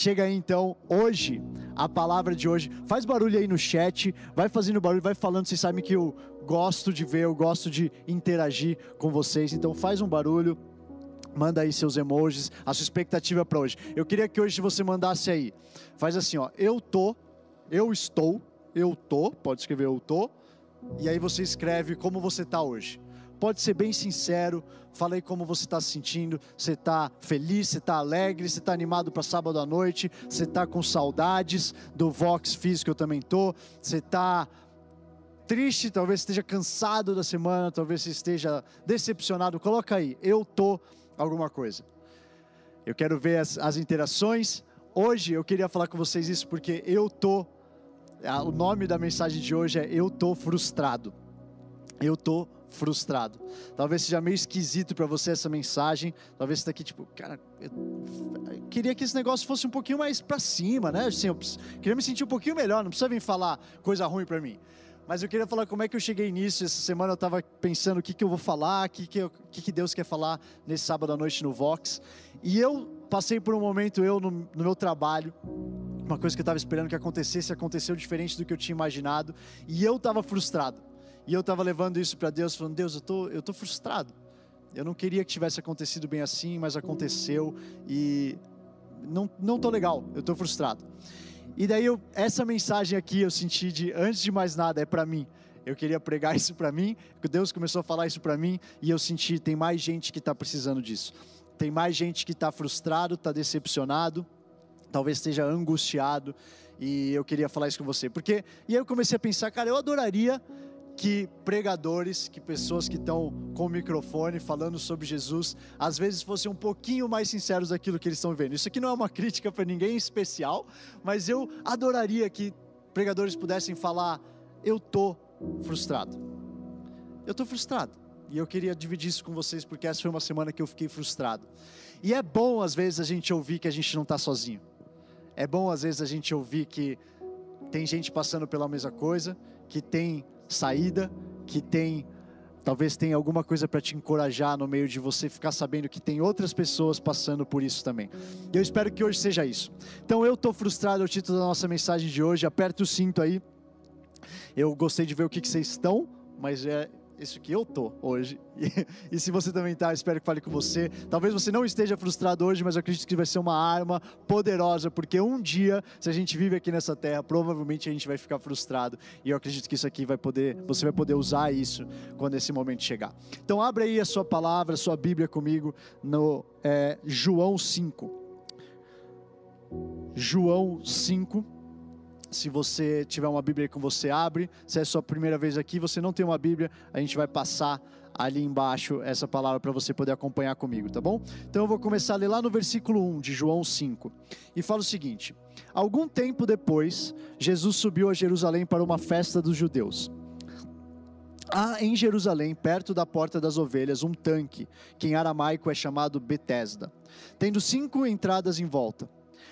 chega aí então, hoje, a palavra de hoje. Faz barulho aí no chat, vai fazendo barulho, vai falando. Vocês sabem que eu gosto de ver, eu gosto de interagir com vocês. Então faz um barulho, manda aí seus emojis, a sua expectativa para hoje. Eu queria que hoje você mandasse aí. Faz assim, ó. Eu tô, eu estou, eu tô, pode escrever eu tô. E aí você escreve como você tá hoje. Pode ser bem sincero, fala aí como você está se sentindo. Você está feliz, você está alegre, você está animado para sábado à noite, você está com saudades do Vox Físico, eu também tô. Você está triste, talvez esteja cansado da semana, talvez esteja decepcionado. Coloca aí, eu tô alguma coisa. Eu quero ver as, as interações. Hoje eu queria falar com vocês isso porque eu tô. O nome da mensagem de hoje é Eu tô frustrado. Eu tô frustrado. Talvez seja meio esquisito para você essa mensagem. Talvez você está aqui tipo, cara, eu, queria que esse negócio fosse um pouquinho mais para cima, né? Assim, eu queria me sentir um pouquinho melhor. Não precisa vir falar coisa ruim para mim. Mas eu queria falar como é que eu cheguei nisso. Essa semana eu estava pensando o que, que eu vou falar, o que, que, que, que Deus quer falar nesse sábado à noite no Vox. E eu passei por um momento, eu no, no meu trabalho, uma coisa que eu estava esperando que acontecesse, aconteceu diferente do que eu tinha imaginado. E eu estava frustrado. E eu estava levando isso para Deus, falando: Deus, eu tô, eu tô frustrado. Eu não queria que tivesse acontecido bem assim, mas aconteceu e não, não tô legal. Eu tô frustrado. E daí eu, essa mensagem aqui eu senti de antes de mais nada é para mim. Eu queria pregar isso para mim, porque Deus começou a falar isso para mim e eu senti tem mais gente que está precisando disso. Tem mais gente que está frustrado, está decepcionado, talvez esteja angustiado e eu queria falar isso com você. Porque e aí eu comecei a pensar, cara, eu adoraria que pregadores, que pessoas que estão com o microfone falando sobre Jesus, às vezes fossem um pouquinho mais sinceros daquilo que eles estão vendo. Isso aqui não é uma crítica para ninguém especial, mas eu adoraria que pregadores pudessem falar: eu tô frustrado. Eu tô frustrado. E eu queria dividir isso com vocês porque essa foi uma semana que eu fiquei frustrado. E é bom às vezes a gente ouvir que a gente não está sozinho. É bom às vezes a gente ouvir que tem gente passando pela mesma coisa, que tem saída, que tem talvez tenha alguma coisa para te encorajar no meio de você ficar sabendo que tem outras pessoas passando por isso também. Eu espero que hoje seja isso. Então eu estou frustrado, é o título da nossa mensagem de hoje. Aperta o cinto aí. Eu gostei de ver o que, que vocês estão, mas é, isso que eu tô hoje. E, e, se você também tá, espero que fale com você. Talvez você não esteja frustrado hoje, mas eu acredito que vai ser uma arma poderosa, porque um dia, se a gente vive aqui nessa terra, provavelmente a gente vai ficar frustrado. E eu acredito que isso aqui vai poder, você vai poder usar isso quando esse momento chegar. Então abre aí a sua palavra, a sua Bíblia comigo no é, João 5. João 5 se você tiver uma Bíblia com você, abre. Se é a sua primeira vez aqui, você não tem uma Bíblia, a gente vai passar ali embaixo essa palavra para você poder acompanhar comigo, tá bom? Então eu vou começar a ler lá no versículo 1 de João 5. E fala o seguinte: Algum tempo depois, Jesus subiu a Jerusalém para uma festa dos judeus. Há em Jerusalém, perto da porta das ovelhas, um tanque, que em aramaico é chamado Betesda, tendo cinco entradas em volta.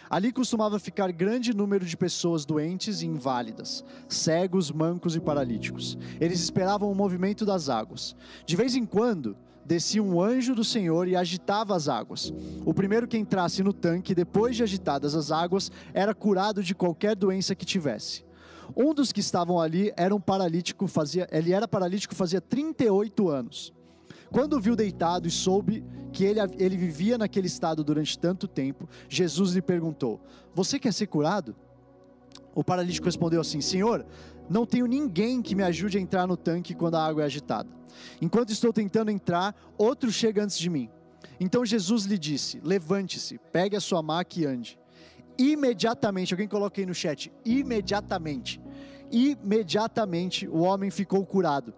Ali costumava ficar grande número de pessoas doentes e inválidas, cegos, mancos e paralíticos. Eles esperavam o movimento das águas. De vez em quando, descia um anjo do Senhor e agitava as águas. O primeiro que entrasse no tanque, depois de agitadas as águas, era curado de qualquer doença que tivesse. Um dos que estavam ali era um paralítico, fazia, ele era paralítico fazia 38 anos. Quando o viu deitado e soube que ele, ele vivia naquele estado durante tanto tempo, Jesus lhe perguntou: Você quer ser curado? O paralítico respondeu assim: Senhor, não tenho ninguém que me ajude a entrar no tanque quando a água é agitada. Enquanto estou tentando entrar, outro chega antes de mim. Então Jesus lhe disse: Levante-se, pegue a sua maca e ande. Imediatamente, alguém coloque aí no chat: imediatamente. Imediatamente o homem ficou curado.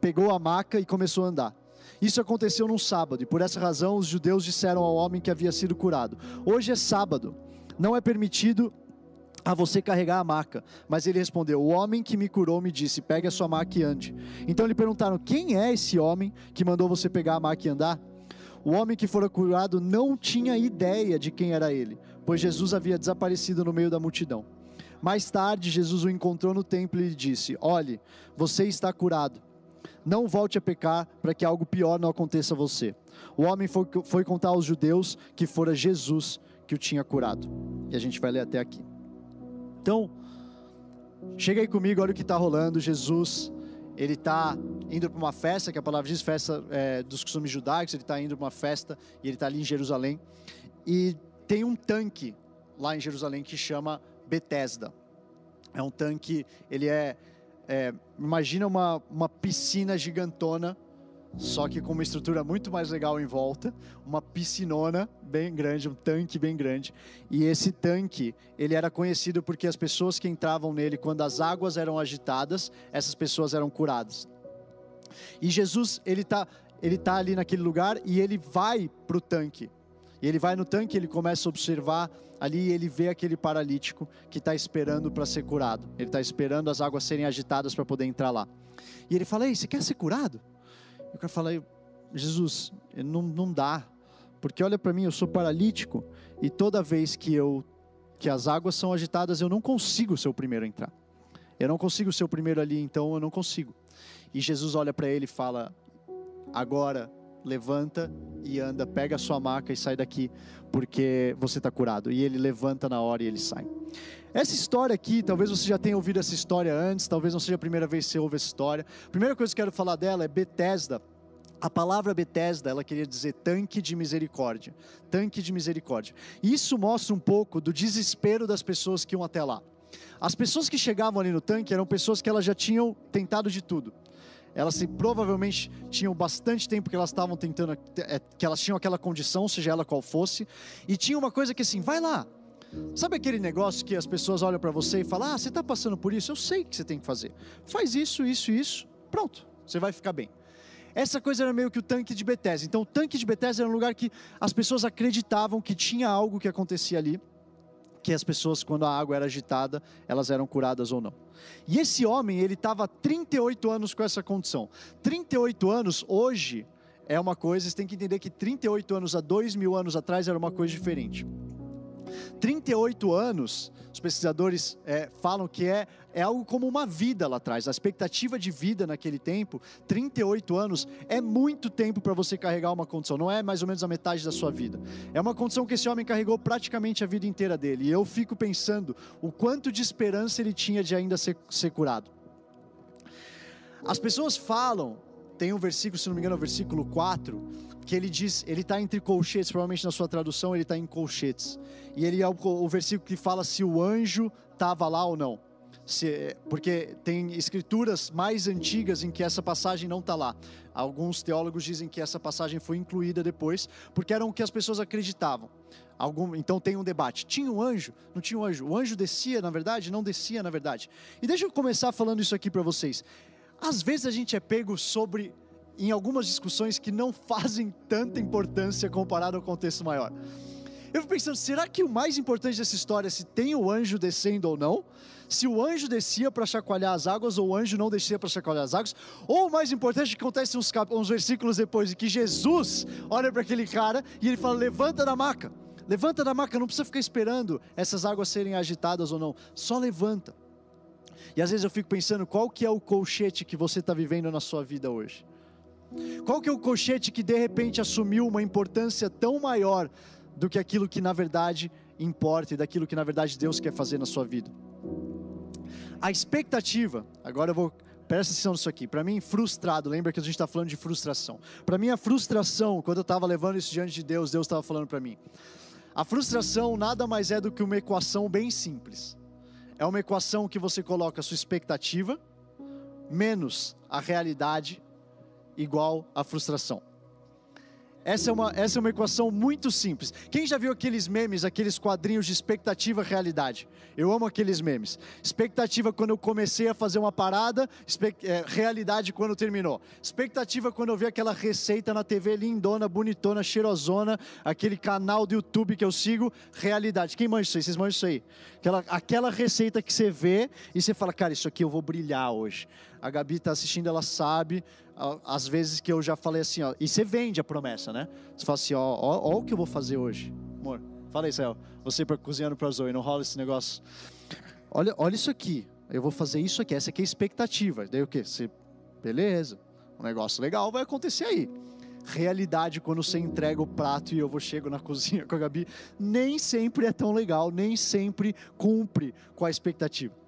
Pegou a maca e começou a andar. Isso aconteceu num sábado, e por essa razão os judeus disseram ao homem que havia sido curado: Hoje é sábado, não é permitido a você carregar a maca. Mas ele respondeu: O homem que me curou me disse: Pegue a sua maca e ande. Então lhe perguntaram: Quem é esse homem que mandou você pegar a maca e andar? O homem que fora curado não tinha ideia de quem era ele, pois Jesus havia desaparecido no meio da multidão. Mais tarde, Jesus o encontrou no templo e lhe disse: Olhe, você está curado não volte a pecar para que algo pior não aconteça a você. O homem foi, foi contar aos judeus que fora Jesus que o tinha curado. E a gente vai ler até aqui. Então, chega aí comigo, olha o que está rolando. Jesus, ele está indo para uma festa, que a palavra diz, festa é, dos costumes judaicos. Ele está indo para uma festa e ele está ali em Jerusalém. E tem um tanque lá em Jerusalém que chama Betesda. É um tanque, ele é, é imagina uma, uma piscina gigantona só que com uma estrutura muito mais legal em volta, uma piscinona bem grande, um tanque bem grande. E esse tanque, ele era conhecido porque as pessoas que entravam nele, quando as águas eram agitadas, essas pessoas eram curadas. E Jesus, ele está ele tá ali naquele lugar e ele vai para o tanque. E ele vai no tanque, ele começa a observar ali, ele vê aquele paralítico que está esperando para ser curado. Ele está esperando as águas serem agitadas para poder entrar lá. E ele fala: Ei, você quer ser curado? E o cara fala, Jesus, não, não dá, porque olha para mim, eu sou paralítico e toda vez que eu que as águas são agitadas, eu não consigo ser o primeiro a entrar. Eu não consigo ser o primeiro ali, então eu não consigo. E Jesus olha para ele e fala: Agora levanta e anda, pega a sua maca e sai daqui, porque você está curado. E ele levanta na hora e ele sai. Essa história aqui, talvez você já tenha ouvido essa história antes, talvez não seja a primeira vez que você ouve essa história. A primeira coisa que eu quero falar dela é Bethesda. A palavra Bethesda, ela queria dizer tanque de misericórdia. Tanque de misericórdia. Isso mostra um pouco do desespero das pessoas que iam até lá. As pessoas que chegavam ali no tanque eram pessoas que elas já tinham tentado de tudo. Elas se, provavelmente tinham bastante tempo que elas estavam tentando, é, que elas tinham aquela condição, seja ela qual fosse, e tinha uma coisa que assim, vai lá, Sabe aquele negócio que as pessoas olham para você e falam: Ah, você está passando por isso? Eu sei que você tem que fazer. Faz isso, isso, isso. Pronto, você vai ficar bem. Essa coisa era meio que o tanque de Bethesda. Então, o tanque de Bethesda era um lugar que as pessoas acreditavam que tinha algo que acontecia ali, que as pessoas, quando a água era agitada, elas eram curadas ou não. E esse homem, ele estava 38 anos com essa condição. 38 anos, hoje, é uma coisa, você tem que entender que 38 anos há dois mil anos atrás era uma coisa diferente. 38 anos, os pesquisadores é, falam que é, é algo como uma vida lá atrás. A expectativa de vida naquele tempo, 38 anos, é muito tempo para você carregar uma condição. Não é mais ou menos a metade da sua vida. É uma condição que esse homem carregou praticamente a vida inteira dele. E eu fico pensando o quanto de esperança ele tinha de ainda ser, ser curado. As pessoas falam, tem um versículo, se não me engano, é o versículo 4, que ele diz, ele está entre colchetes, provavelmente na sua tradução ele está em colchetes. E ele é o, o, versículo que fala se o anjo estava lá ou não. Se, porque tem escrituras mais antigas em que essa passagem não está lá. Alguns teólogos dizem que essa passagem foi incluída depois, porque era o que as pessoas acreditavam. Algum, então tem um debate. Tinha um anjo? Não tinha um anjo? O anjo descia, na verdade? Não descia, na verdade. E deixa eu começar falando isso aqui para vocês. Às vezes a gente é pego sobre em algumas discussões que não fazem tanta importância comparado ao contexto maior. Eu fico pensando, será que o mais importante dessa história é se tem o anjo descendo ou não? Se o anjo descia para chacoalhar as águas ou o anjo não descia para chacoalhar as águas? Ou o mais importante, que acontece uns, uns versículos depois, de que Jesus olha para aquele cara e ele fala: levanta da maca, levanta da maca, não precisa ficar esperando essas águas serem agitadas ou não, só levanta. E às vezes eu fico pensando, qual que é o colchete que você está vivendo na sua vida hoje? Qual que é o colchete que de repente assumiu uma importância tão maior do que aquilo que na verdade importa e daquilo que na verdade Deus quer fazer na sua vida? A expectativa, agora eu vou presta atenção nisso aqui. Para mim, frustrado, lembra que a gente está falando de frustração. Para mim, a frustração, quando eu estava levando isso diante de Deus, Deus estava falando para mim. A frustração nada mais é do que uma equação bem simples. É uma equação que você coloca a sua expectativa menos a realidade igual a frustração. Essa é, uma, essa é uma equação muito simples. Quem já viu aqueles memes, aqueles quadrinhos de expectativa realidade? Eu amo aqueles memes. Expectativa quando eu comecei a fazer uma parada, é, realidade quando terminou. Expectativa quando eu vi aquela receita na TV lindona, bonitona, cheirosona, aquele canal do YouTube que eu sigo, realidade. Quem manja isso aí? Vocês manjam isso aí? Aquela, aquela receita que você vê e você fala, cara, isso aqui eu vou brilhar hoje. A Gabi está assistindo, ela sabe às vezes que eu já falei assim, ó, e você vende a promessa, né? Você fala assim, ó, ó, ó o que eu vou fazer hoje, amor. Fala aí, Céu. Você para cozinhando para Zoe, não rola esse negócio. Olha, olha isso aqui. Eu vou fazer isso aqui. Essa aqui é a expectativa. Daí o quê? Você, beleza. Um negócio legal vai acontecer aí. realidade quando você entrega o prato e eu vou chego na cozinha com a Gabi, nem sempre é tão legal, nem sempre cumpre com a expectativa.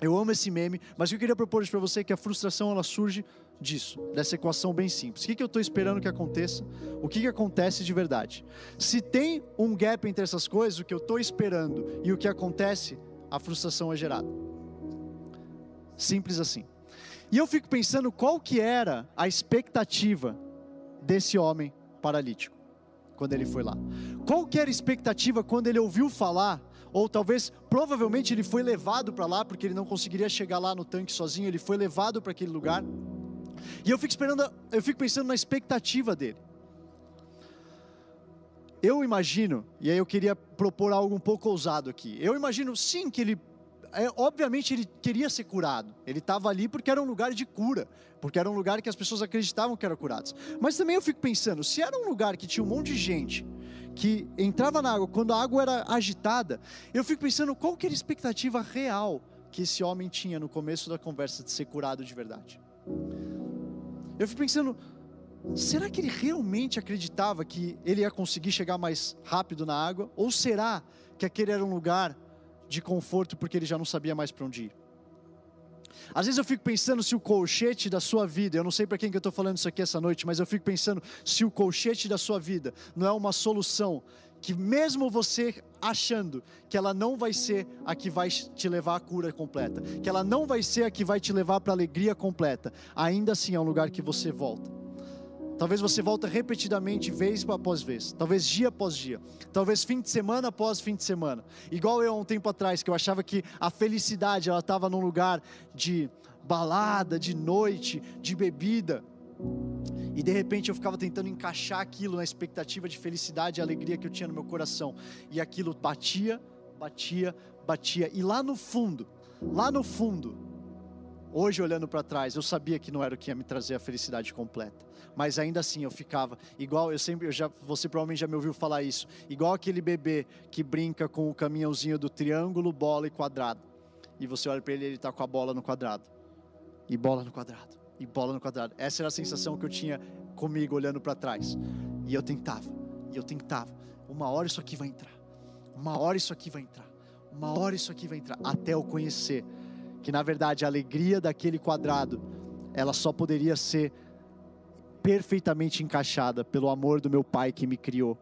Eu amo esse meme, mas o que eu queria propor para você é que a frustração ela surge disso, dessa equação bem simples. O que, que eu estou esperando que aconteça? O que, que acontece de verdade? Se tem um gap entre essas coisas, o que eu estou esperando e o que acontece, a frustração é gerada. Simples assim. E eu fico pensando qual que era a expectativa desse homem paralítico quando ele foi lá. Qual que era a expectativa quando ele ouviu falar ou talvez, provavelmente ele foi levado para lá, porque ele não conseguiria chegar lá no tanque sozinho, ele foi levado para aquele lugar. E eu fico esperando, eu fico pensando na expectativa dele. Eu imagino, e aí eu queria propor algo um pouco ousado aqui. Eu imagino sim que ele é, obviamente ele queria ser curado. Ele estava ali porque era um lugar de cura, porque era um lugar que as pessoas acreditavam que eram curadas. Mas também eu fico pensando, se era um lugar que tinha um monte de gente que entrava na água quando a água era agitada, eu fico pensando qual que era a expectativa real que esse homem tinha no começo da conversa de ser curado de verdade. Eu fico pensando, será que ele realmente acreditava que ele ia conseguir chegar mais rápido na água? Ou será que aquele era um lugar de conforto porque ele já não sabia mais para onde ir. Às vezes eu fico pensando se o colchete da sua vida, eu não sei para quem que eu estou falando isso aqui essa noite, mas eu fico pensando se o colchete da sua vida não é uma solução que mesmo você achando que ela não vai ser a que vai te levar à cura completa, que ela não vai ser a que vai te levar para a alegria completa, ainda assim é um lugar que você volta. Talvez você volta repetidamente, vez após vez. Talvez dia após dia. Talvez fim de semana após fim de semana. Igual eu há um tempo atrás, que eu achava que a felicidade ela estava num lugar de balada, de noite, de bebida. E de repente eu ficava tentando encaixar aquilo na expectativa de felicidade e alegria que eu tinha no meu coração. E aquilo batia, batia, batia. E lá no fundo, lá no fundo, hoje olhando para trás, eu sabia que não era o que ia me trazer a felicidade completa mas ainda assim eu ficava igual eu sempre eu já você provavelmente já me ouviu falar isso, igual aquele bebê que brinca com o caminhãozinho do triângulo, bola e quadrado. E você olha para ele, ele está com a bola no quadrado. E bola no quadrado. E bola no quadrado. Essa era a sensação que eu tinha comigo olhando para trás. E eu tentava, e eu tentava. Uma hora isso aqui vai entrar. Uma hora isso aqui vai entrar. Uma hora isso aqui vai entrar. Até eu conhecer que na verdade a alegria daquele quadrado, ela só poderia ser perfeitamente encaixada pelo amor do meu Pai que me criou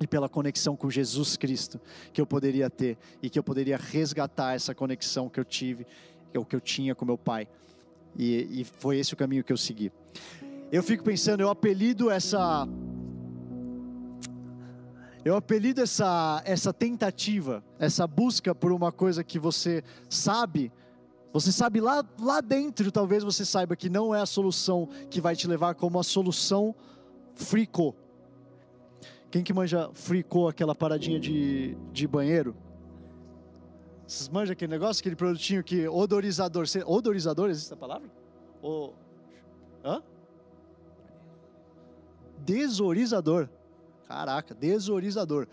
e pela conexão com Jesus Cristo que eu poderia ter e que eu poderia resgatar essa conexão que eu tive, ou que eu tinha com meu Pai. E, e foi esse o caminho que eu segui. Eu fico pensando, eu apelido essa eu apelido essa, essa tentativa, essa busca por uma coisa que você sabe você sabe lá, lá dentro, talvez você saiba que não é a solução que vai te levar como a solução fricô. Quem que manja fricô, aquela paradinha de, de banheiro? Vocês manjam aquele negócio, aquele produtinho que odorizador. Odorizador, existe a palavra? O, hã? Desorizador. Caraca, desorizador.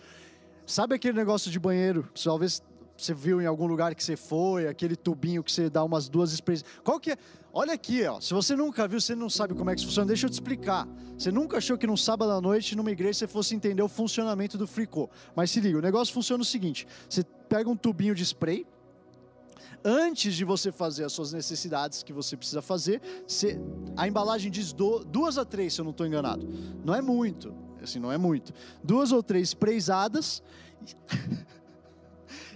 Sabe aquele negócio de banheiro? Talvez você viu em algum lugar que você foi, aquele tubinho que você dá umas duas experiências. Qual que é? Olha aqui, ó. Se você nunca viu, você não sabe como é que funciona, deixa eu te explicar. Você nunca achou que num sábado à noite, numa igreja, você fosse entender o funcionamento do fricô. Mas se liga, o negócio funciona o seguinte: você pega um tubinho de spray, antes de você fazer as suas necessidades que você precisa fazer, você, a embalagem diz do, duas a três, se eu não estou enganado. Não é muito, assim, não é muito. Duas ou três sprayzadas.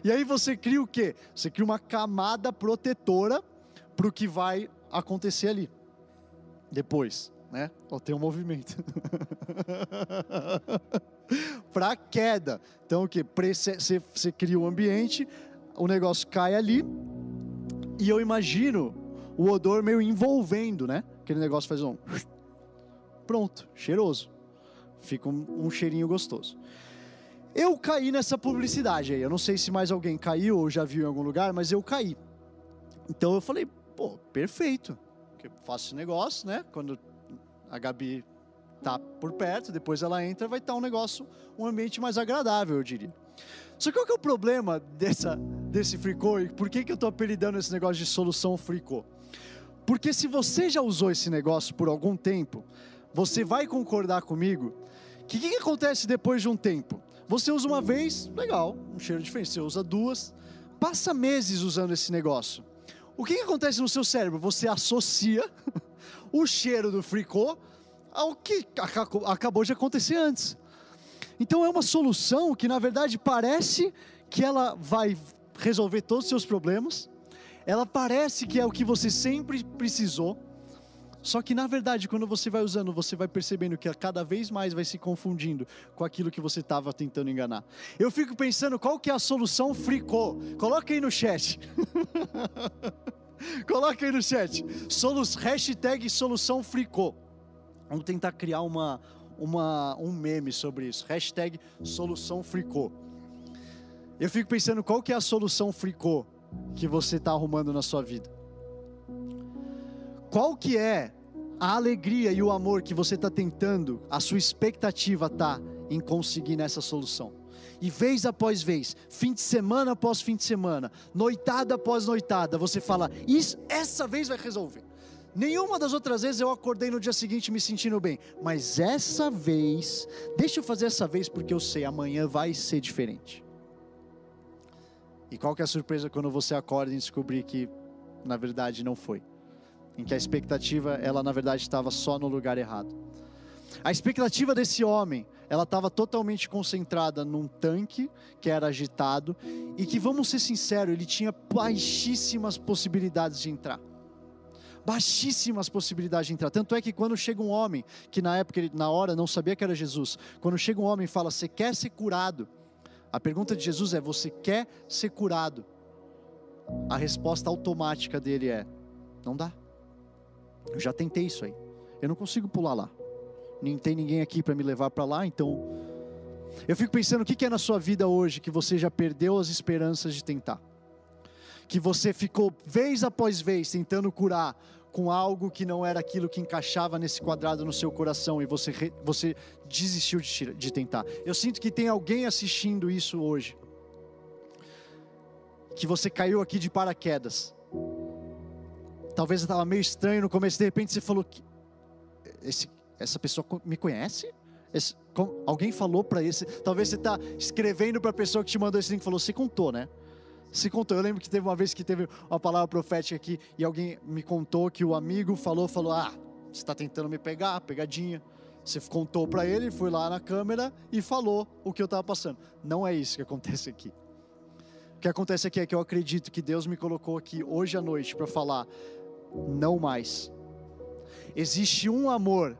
E aí você cria o quê? Você cria uma camada protetora para o que vai acontecer ali. Depois, né? Ó, tem um movimento. para queda. Então o que? Você, você cria o um ambiente, o negócio cai ali, e eu imagino o odor meio envolvendo, né? Aquele negócio faz um. Pronto, cheiroso. Fica um, um cheirinho gostoso. Eu caí nessa publicidade aí. Eu não sei se mais alguém caiu ou já viu em algum lugar, mas eu caí. Então eu falei, pô, perfeito. Eu faço esse negócio, né? Quando a Gabi tá por perto, depois ela entra, vai estar tá um negócio, um ambiente mais agradável, eu diria. Só que qual que é o problema dessa, desse fricô e por que, que eu estou apelidando esse negócio de solução fricô? Porque se você já usou esse negócio por algum tempo, você vai concordar comigo que o que, que acontece depois de um tempo? Você usa uma vez, legal, um cheiro diferente. Você usa duas, passa meses usando esse negócio. O que, que acontece no seu cérebro? Você associa o cheiro do fricô ao que acabou de acontecer antes. Então é uma solução que na verdade parece que ela vai resolver todos os seus problemas. Ela parece que é o que você sempre precisou. Só que na verdade, quando você vai usando, você vai percebendo que cada vez mais vai se confundindo com aquilo que você estava tentando enganar. Eu fico pensando qual que é a solução fricô. Coloca aí no chat. Coloca aí no chat. Solu hashtag solução fricô. Vamos tentar criar uma, uma, um meme sobre isso. Hashtag solução fricô. Eu fico pensando qual que é a solução fricô que você está arrumando na sua vida. Qual que é a alegria e o amor que você está tentando, a sua expectativa está em conseguir nessa solução? E vez após vez, fim de semana após fim de semana, noitada após noitada, você fala: Isso, essa vez vai resolver. Nenhuma das outras vezes eu acordei no dia seguinte me sentindo bem, mas essa vez, deixa eu fazer essa vez porque eu sei amanhã vai ser diferente. E qual que é a surpresa quando você acorda e descobrir que na verdade não foi? Em que a expectativa, ela na verdade estava só no lugar errado. A expectativa desse homem, ela estava totalmente concentrada num tanque que era agitado e que, vamos ser sinceros, ele tinha baixíssimas possibilidades de entrar. Baixíssimas possibilidades de entrar. Tanto é que quando chega um homem, que na época, na hora, não sabia que era Jesus, quando chega um homem e fala: Você quer ser curado? A pergunta de Jesus é: Você quer ser curado? A resposta automática dele é: Não dá. Eu já tentei isso aí. Eu não consigo pular lá. Nem tem ninguém aqui para me levar para lá, então. Eu fico pensando o que é na sua vida hoje que você já perdeu as esperanças de tentar. Que você ficou vez após vez tentando curar com algo que não era aquilo que encaixava nesse quadrado no seu coração e você, você desistiu de, de tentar. Eu sinto que tem alguém assistindo isso hoje. Que você caiu aqui de paraquedas. Talvez estava meio estranho no começo, de repente você falou que esse, essa pessoa me conhece? Esse, como, alguém falou para esse. Talvez você está escrevendo para a pessoa que te mandou esse link e falou: Você contou, né? se contou. Eu lembro que teve uma vez que teve uma palavra profética aqui e alguém me contou que o amigo falou, falou: "Ah, você está tentando me pegar, pegadinha". Você contou para ele, foi lá na câmera e falou o que eu estava passando. Não é isso que acontece aqui. O que acontece aqui é que eu acredito que Deus me colocou aqui hoje à noite para falar: não mais. Existe um amor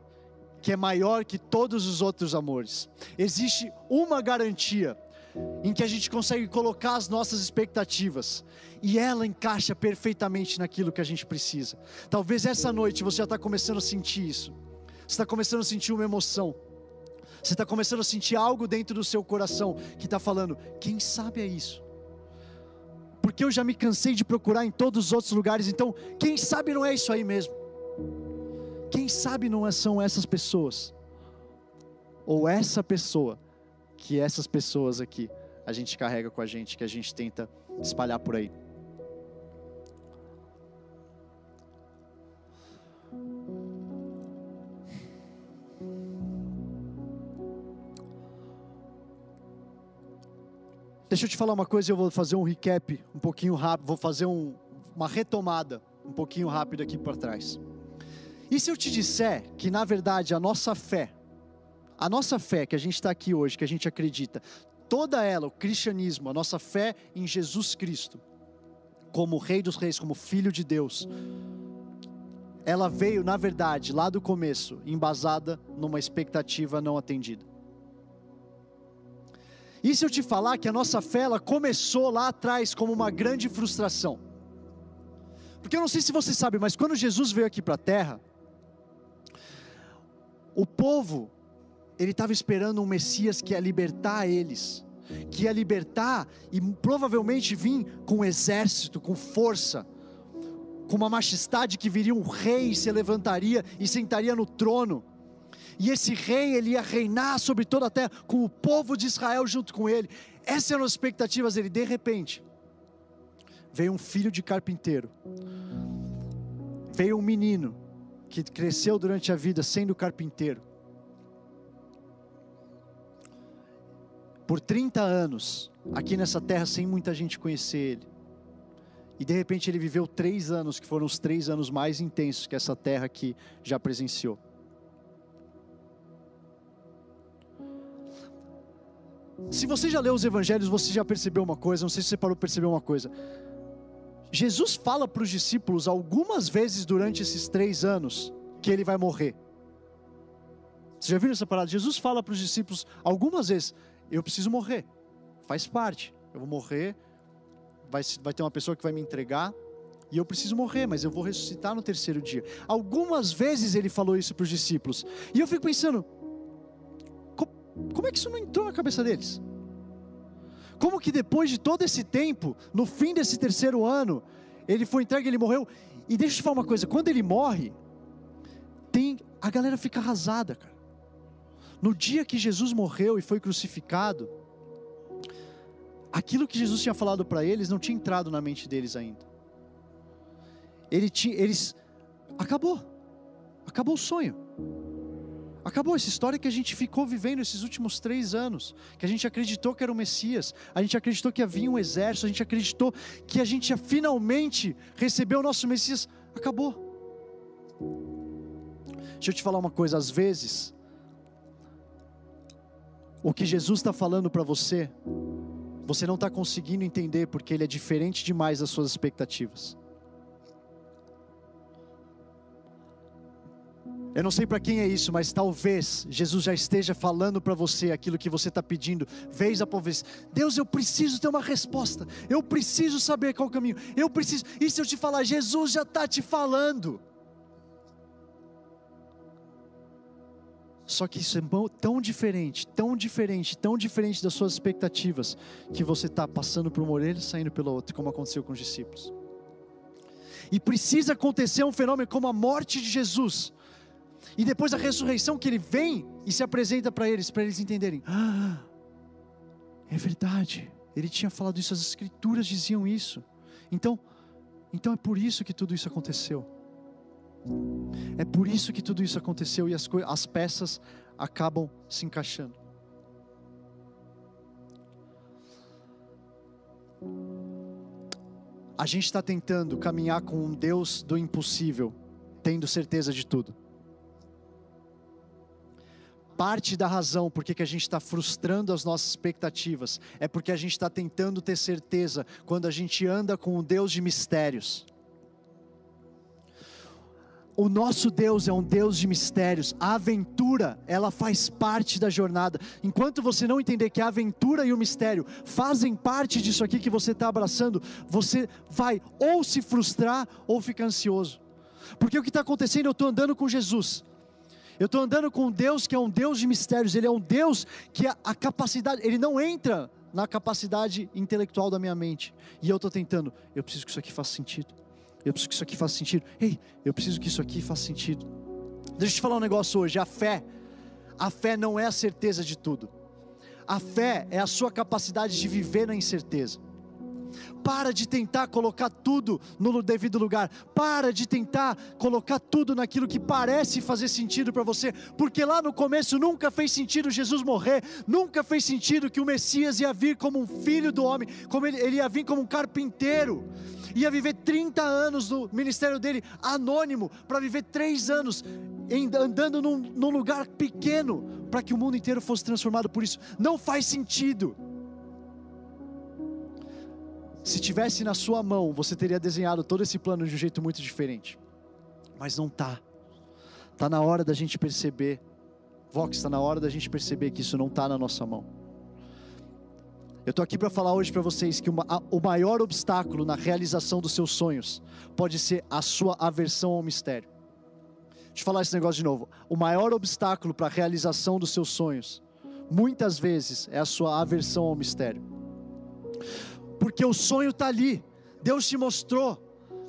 que é maior que todos os outros amores. Existe uma garantia em que a gente consegue colocar as nossas expectativas e ela encaixa perfeitamente naquilo que a gente precisa. Talvez essa noite você já está começando a sentir isso, você está começando a sentir uma emoção, você está começando a sentir algo dentro do seu coração que está falando: quem sabe é isso? Porque eu já me cansei de procurar em todos os outros lugares, então quem sabe não é isso aí mesmo? Quem sabe não é, são essas pessoas? Ou essa pessoa que essas pessoas aqui a gente carrega com a gente, que a gente tenta espalhar por aí. Deixa eu te falar uma coisa, eu vou fazer um recap um pouquinho rápido, vou fazer um, uma retomada um pouquinho rápido aqui para trás. E se eu te disser que na verdade a nossa fé, a nossa fé que a gente está aqui hoje, que a gente acredita, toda ela, o cristianismo, a nossa fé em Jesus Cristo, como Rei dos Reis, como Filho de Deus, ela veio, na verdade, lá do começo, embasada numa expectativa não atendida. E se eu te falar que a nossa fé ela começou lá atrás como uma grande frustração? Porque eu não sei se você sabe, mas quando Jesus veio aqui para a terra, o povo ele estava esperando um Messias que ia libertar eles, que ia libertar e provavelmente vir com um exército, com força, com uma majestade que viria um rei, se levantaria e sentaria no trono. E esse rei ele ia reinar sobre toda a terra, com o povo de Israel junto com ele. Essas eram as expectativas dele. De repente, veio um filho de carpinteiro, veio um menino que cresceu durante a vida sendo carpinteiro. Por 30 anos, aqui nessa terra, sem muita gente conhecer ele. E de repente ele viveu três anos, que foram os três anos mais intensos que essa terra aqui já presenciou. Se você já leu os evangelhos, você já percebeu uma coisa, não sei se você parou para perceber uma coisa. Jesus fala para os discípulos algumas vezes durante esses três anos que ele vai morrer. Você já viu essa parada? Jesus fala para os discípulos algumas vezes: Eu preciso morrer, faz parte, eu vou morrer, vai, vai ter uma pessoa que vai me entregar, e eu preciso morrer, mas eu vou ressuscitar no terceiro dia. Algumas vezes ele falou isso para os discípulos, e eu fico pensando: como, é que isso não entrou na cabeça deles? Como que depois de todo esse tempo, no fim desse terceiro ano, ele foi entregue, ele morreu. E deixa eu te falar uma coisa: quando ele morre, tem a galera fica arrasada, cara. No dia que Jesus morreu e foi crucificado, aquilo que Jesus tinha falado para eles não tinha entrado na mente deles ainda. Ele tinha, eles acabou, acabou o sonho. Acabou essa história que a gente ficou vivendo esses últimos três anos, que a gente acreditou que era o Messias, a gente acreditou que havia um exército, a gente acreditou que a gente finalmente receber o nosso Messias. Acabou. Deixa eu te falar uma coisa, às vezes, o que Jesus está falando para você, você não está conseguindo entender porque ele é diferente demais das suas expectativas. Eu não sei para quem é isso, mas talvez Jesus já esteja falando para você aquilo que você está pedindo, vez após vez. Deus, eu preciso ter uma resposta. Eu preciso saber qual o caminho. Eu preciso. E se eu te falar, Jesus já está te falando. Só que isso é tão diferente, tão diferente, tão diferente das suas expectativas, que você está passando por uma orelha e saindo pela outra, como aconteceu com os discípulos. E precisa acontecer um fenômeno como a morte de Jesus e depois a ressurreição que ele vem e se apresenta para eles, para eles entenderem. Ah, é verdade. Ele tinha falado isso, as escrituras diziam isso. Então, então é por isso que tudo isso aconteceu. É por isso que tudo isso aconteceu e as, as peças acabam se encaixando. A gente está tentando caminhar com um Deus do impossível, tendo certeza de tudo parte da razão por que a gente está frustrando as nossas expectativas é porque a gente está tentando ter certeza quando a gente anda com um Deus de mistérios. O nosso Deus é um Deus de mistérios. A aventura, ela faz parte da jornada. Enquanto você não entender que a aventura e o mistério fazem parte disso aqui que você está abraçando, você vai ou se frustrar ou ficar ansioso. Porque o que está acontecendo, eu estou andando com Jesus. Eu estou andando com um Deus que é um Deus de mistérios, Ele é um Deus que a, a capacidade, Ele não entra na capacidade intelectual da minha mente. E eu estou tentando, eu preciso que isso aqui faça sentido. Eu preciso que isso aqui faça sentido. Ei, eu preciso que isso aqui faça sentido. Deixa eu te falar um negócio hoje. A fé, a fé não é a certeza de tudo. A fé é a sua capacidade de viver na incerteza. Para de tentar colocar tudo no devido lugar. Para de tentar colocar tudo naquilo que parece fazer sentido para você, porque lá no começo nunca fez sentido Jesus morrer, nunca fez sentido que o Messias ia vir como um filho do homem, como ele, ele ia vir como um carpinteiro ia viver 30 anos no ministério dele anônimo, para viver três anos em, andando num, num lugar pequeno, para que o mundo inteiro fosse transformado por isso. Não faz sentido. Se tivesse na sua mão, você teria desenhado todo esse plano de um jeito muito diferente. Mas não tá. Tá na hora da gente perceber. Vox, está na hora da gente perceber que isso não está na nossa mão. Eu estou aqui para falar hoje para vocês que uma, a, o maior obstáculo na realização dos seus sonhos pode ser a sua aversão ao mistério. Deixa eu falar esse negócio de novo. O maior obstáculo para a realização dos seus sonhos, muitas vezes, é a sua aversão ao mistério o sonho está ali, Deus te mostrou,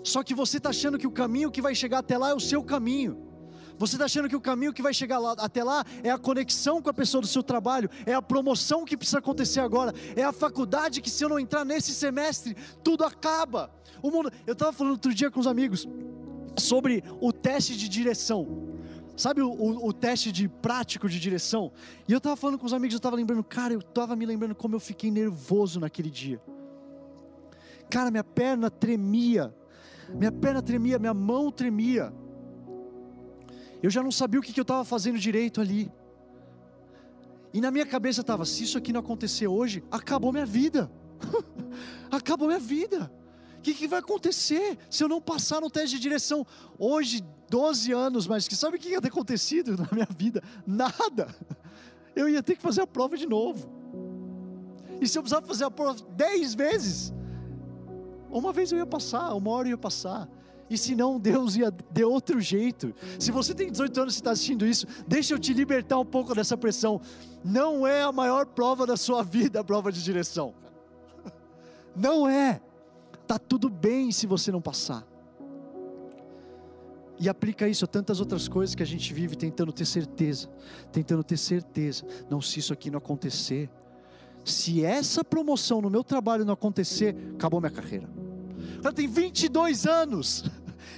só que você está achando que o caminho que vai chegar até lá é o seu caminho. Você está achando que o caminho que vai chegar lá, até lá é a conexão com a pessoa do seu trabalho, é a promoção que precisa acontecer agora, é a faculdade que se eu não entrar nesse semestre, tudo acaba. O mundo. Eu estava falando outro dia com os amigos. sobre o teste de direção. Sabe o, o, o, teste de prático de direção? E eu estava falando com os amigos, eu estava lembrando, cara, eu estava me lembrando como eu fiquei nervoso naquele dia. Cara, minha perna tremia, minha perna tremia, minha mão tremia. Eu já não sabia o que, eu estava fazendo direito ali. E na minha cabeça estava: se isso aqui não acontecer hoje, acabou minha vida. acabou minha vida. O que, que, vai acontecer se eu não passar no teste de direção? Hoje, 12 anos, mas que sabe o que ia ter acontecido na minha vida? Nada. Eu ia ter que fazer a prova de novo. E se eu precisava fazer a prova 10 vezes, uma vez eu ia passar, uma hora eu ia passar. E se não, Deus ia de outro jeito. Se você tem 18 anos e está assistindo isso, deixa eu te libertar um pouco dessa pressão. Não é a maior prova da sua vida a prova de direção. Não é. Tá tudo bem se você não passar. E aplica isso a tantas outras coisas que a gente vive tentando ter certeza, tentando ter certeza. Não, se isso aqui não acontecer, se essa promoção no meu trabalho não acontecer, acabou minha carreira. Ela tem 22 anos,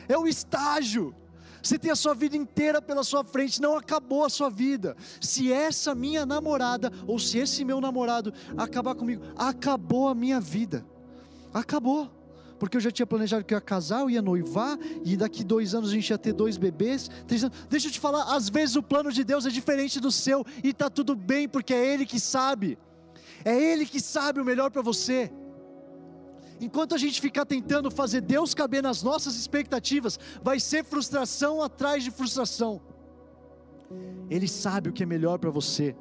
é o estágio. Você tem a sua vida inteira pela sua frente, não acabou a sua vida. Se essa minha namorada, ou se esse meu namorado acabar comigo, acabou a minha vida. Acabou. Porque eu já tinha planejado que eu ia casar, eu ia noivar, e daqui dois anos a gente ia ter dois bebês. Deixa eu te falar, às vezes o plano de Deus é diferente do seu, e está tudo bem, porque é Ele que sabe. É Ele que sabe o melhor para você. Enquanto a gente ficar tentando fazer Deus caber nas nossas expectativas, vai ser frustração atrás de frustração. Ele sabe o que é melhor para você.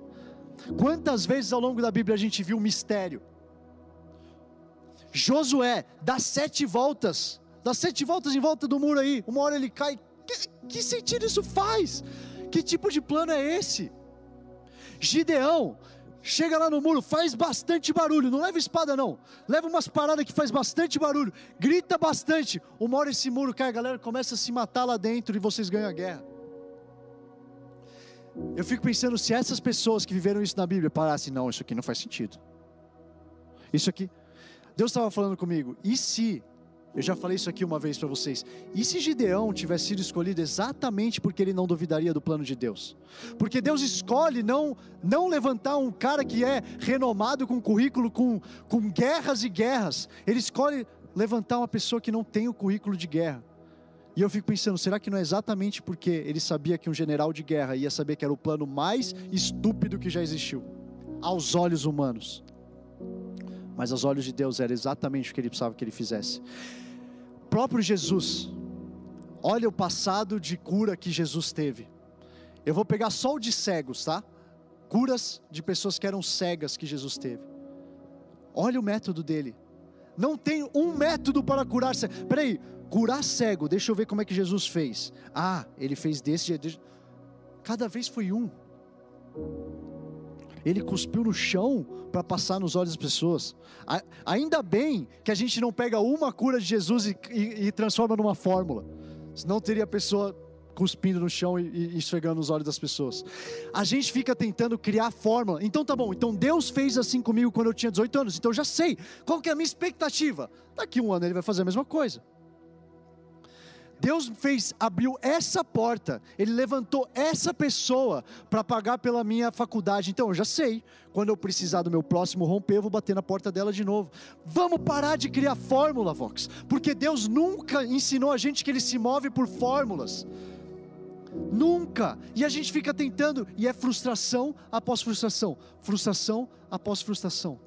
Quantas vezes ao longo da Bíblia a gente viu um mistério? Josué dá sete voltas, dá sete voltas em volta do muro aí, uma hora ele cai. Que, que sentido isso faz? Que tipo de plano é esse? Gideão Chega lá no muro, faz bastante barulho. Não leva espada, não. Leva umas paradas que faz bastante barulho. Grita bastante. Uma hora esse muro cai, a galera começa a se matar lá dentro e vocês ganham a guerra. Eu fico pensando se essas pessoas que viveram isso na Bíblia parassem, não, isso aqui não faz sentido. Isso aqui. Deus estava falando comigo. E se eu já falei isso aqui uma vez para vocês. E se Gideão tivesse sido escolhido exatamente porque ele não duvidaria do plano de Deus? Porque Deus escolhe não, não levantar um cara que é renomado com currículo, com, com guerras e guerras. Ele escolhe levantar uma pessoa que não tem o currículo de guerra. E eu fico pensando, será que não é exatamente porque ele sabia que um general de guerra ia saber que era o plano mais estúpido que já existiu, aos olhos humanos? Mas aos olhos de Deus era exatamente o que ele precisava que ele fizesse próprio Jesus, olha o passado de cura que Jesus teve. Eu vou pegar só o de cegos, tá? Curas de pessoas que eram cegas que Jesus teve. Olha o método dele. Não tem um método para curar cego. Peraí, curar cego, deixa eu ver como é que Jesus fez. Ah, ele fez desse jeito. Cada vez foi um. Ele cuspiu no chão para passar nos olhos das pessoas. Ainda bem que a gente não pega uma cura de Jesus e, e, e transforma numa fórmula. Senão teria a pessoa cuspindo no chão e, e esfregando nos olhos das pessoas. A gente fica tentando criar fórmula. Então tá bom, então Deus fez assim comigo quando eu tinha 18 anos. Então eu já sei qual que é a minha expectativa. Daqui um ano ele vai fazer a mesma coisa. Deus fez, abriu essa porta, Ele levantou essa pessoa para pagar pela minha faculdade. Então eu já sei, quando eu precisar do meu próximo romper, eu vou bater na porta dela de novo. Vamos parar de criar fórmula, Vox, porque Deus nunca ensinou a gente que Ele se move por fórmulas. Nunca. E a gente fica tentando, e é frustração após frustração, frustração após frustração.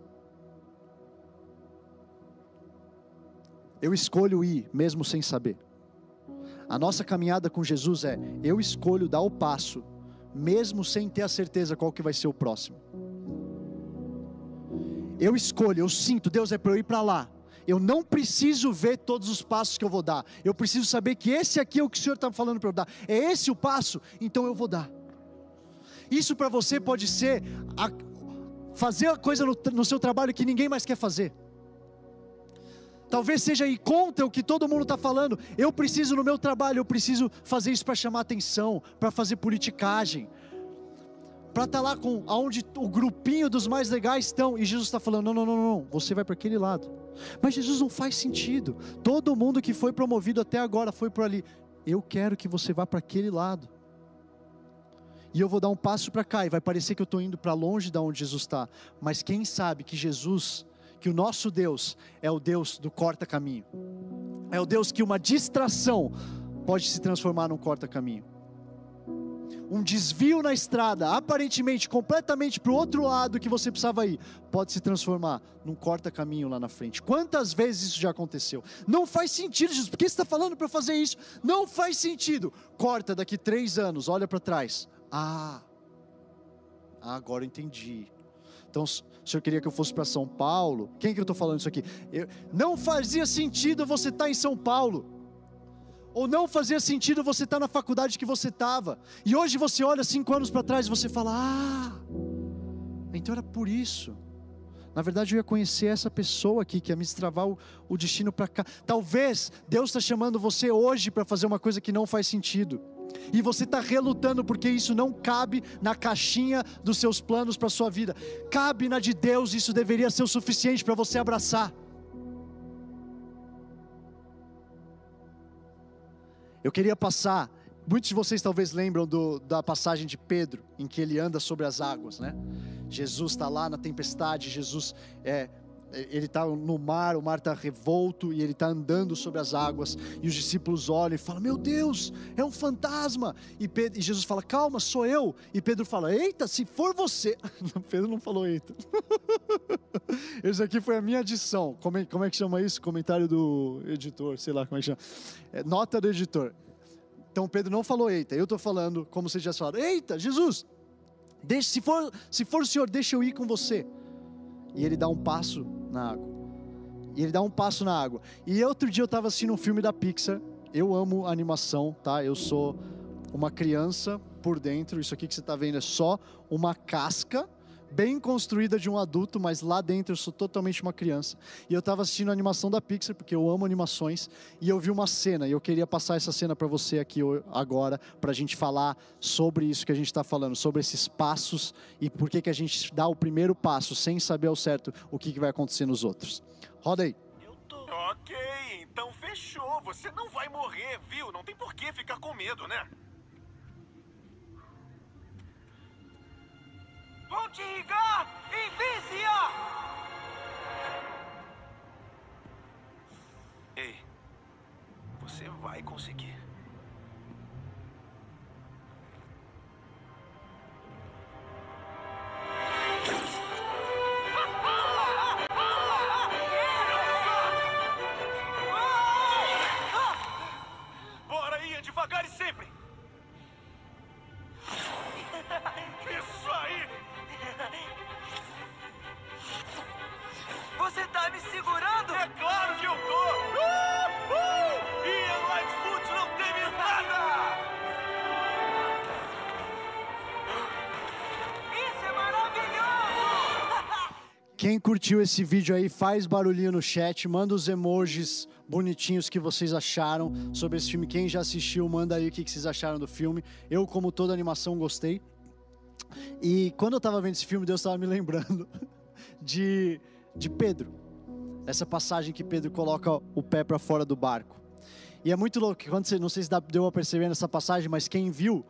Eu escolho ir, mesmo sem saber. A nossa caminhada com Jesus é: eu escolho dar o passo, mesmo sem ter a certeza qual que vai ser o próximo. Eu escolho, eu sinto, Deus é para eu ir para lá. Eu não preciso ver todos os passos que eu vou dar. Eu preciso saber que esse aqui é o que o Senhor está falando para eu dar. É esse o passo, então eu vou dar. Isso para você pode ser a, fazer a coisa no, no seu trabalho que ninguém mais quer fazer. Talvez seja ir contra o que todo mundo está falando. Eu preciso no meu trabalho, eu preciso fazer isso para chamar atenção, para fazer politicagem, para estar tá lá com aonde o grupinho dos mais legais estão. E Jesus está falando: não, não, não, não, você vai para aquele lado. Mas Jesus não faz sentido. Todo mundo que foi promovido até agora foi por ali. eu quero que você vá para aquele lado. E eu vou dar um passo para cá e vai parecer que eu estou indo para longe da onde Jesus está. Mas quem sabe que Jesus, que o nosso Deus é o Deus do corta-caminho. É o Deus que uma distração pode se transformar num corta-caminho um desvio na estrada, aparentemente completamente para o outro lado que você precisava ir, pode se transformar num corta-caminho lá na frente. Quantas vezes isso já aconteceu? Não faz sentido, Jesus, por que você está falando para eu fazer isso? Não faz sentido. Corta daqui três anos, olha para trás. Ah, agora eu entendi. Então, o senhor queria que eu fosse para São Paulo? Quem que eu estou falando isso aqui? Eu, não fazia sentido você estar tá em São Paulo ou não fazia sentido você estar na faculdade que você estava, e hoje você olha cinco anos para trás e você fala: Ah, então era por isso. Na verdade, eu ia conhecer essa pessoa aqui que ia me destravar o, o destino para cá. Talvez Deus está chamando você hoje para fazer uma coisa que não faz sentido. E você está relutando porque isso não cabe na caixinha dos seus planos para a sua vida. Cabe na de Deus, isso deveria ser o suficiente para você abraçar. Eu queria passar, muitos de vocês talvez lembram do, da passagem de Pedro, em que ele anda sobre as águas, né? Jesus está lá na tempestade, Jesus é, ele está no mar, o mar está revolto e ele está andando sobre as águas. E os discípulos olham e falam: Meu Deus, é um fantasma. E, Pedro, e Jesus fala: Calma, sou eu. E Pedro fala: Eita, se for você. Pedro não falou eita. Esse aqui foi a minha adição. Como é, como é que chama isso? Comentário do editor, sei lá como é que chama. É, nota do editor. Então Pedro não falou eita. Eu estou falando como vocês já falaram: Eita, Jesus, deixa, se, for, se for o Senhor, deixa eu ir com você e ele dá um passo na água. E ele dá um passo na água. E outro dia eu estava assistindo um filme da Pixar. Eu amo animação, tá? Eu sou uma criança por dentro. Isso aqui que você está vendo é só uma casca bem construída de um adulto, mas lá dentro eu sou totalmente uma criança. E eu estava assistindo a animação da Pixar, porque eu amo animações, e eu vi uma cena, e eu queria passar essa cena para você aqui agora, para a gente falar sobre isso que a gente está falando, sobre esses passos e por que, que a gente dá o primeiro passo sem saber ao certo o que, que vai acontecer nos outros. Roda aí. Ok, então fechou. Você não vai morrer, viu? Não tem por que ficar com medo, né? E Vícia! Ei, você vai conseguir. Quem curtiu esse vídeo aí, faz barulhinho no chat, manda os emojis bonitinhos que vocês acharam sobre esse filme. Quem já assistiu, manda aí o que vocês acharam do filme. Eu, como toda animação, gostei. E quando eu estava vendo esse filme, Deus estava me lembrando de, de Pedro. Essa passagem que Pedro coloca o pé para fora do barco. E é muito louco, quando você, não sei se deu a perceber nessa passagem, mas quem viu,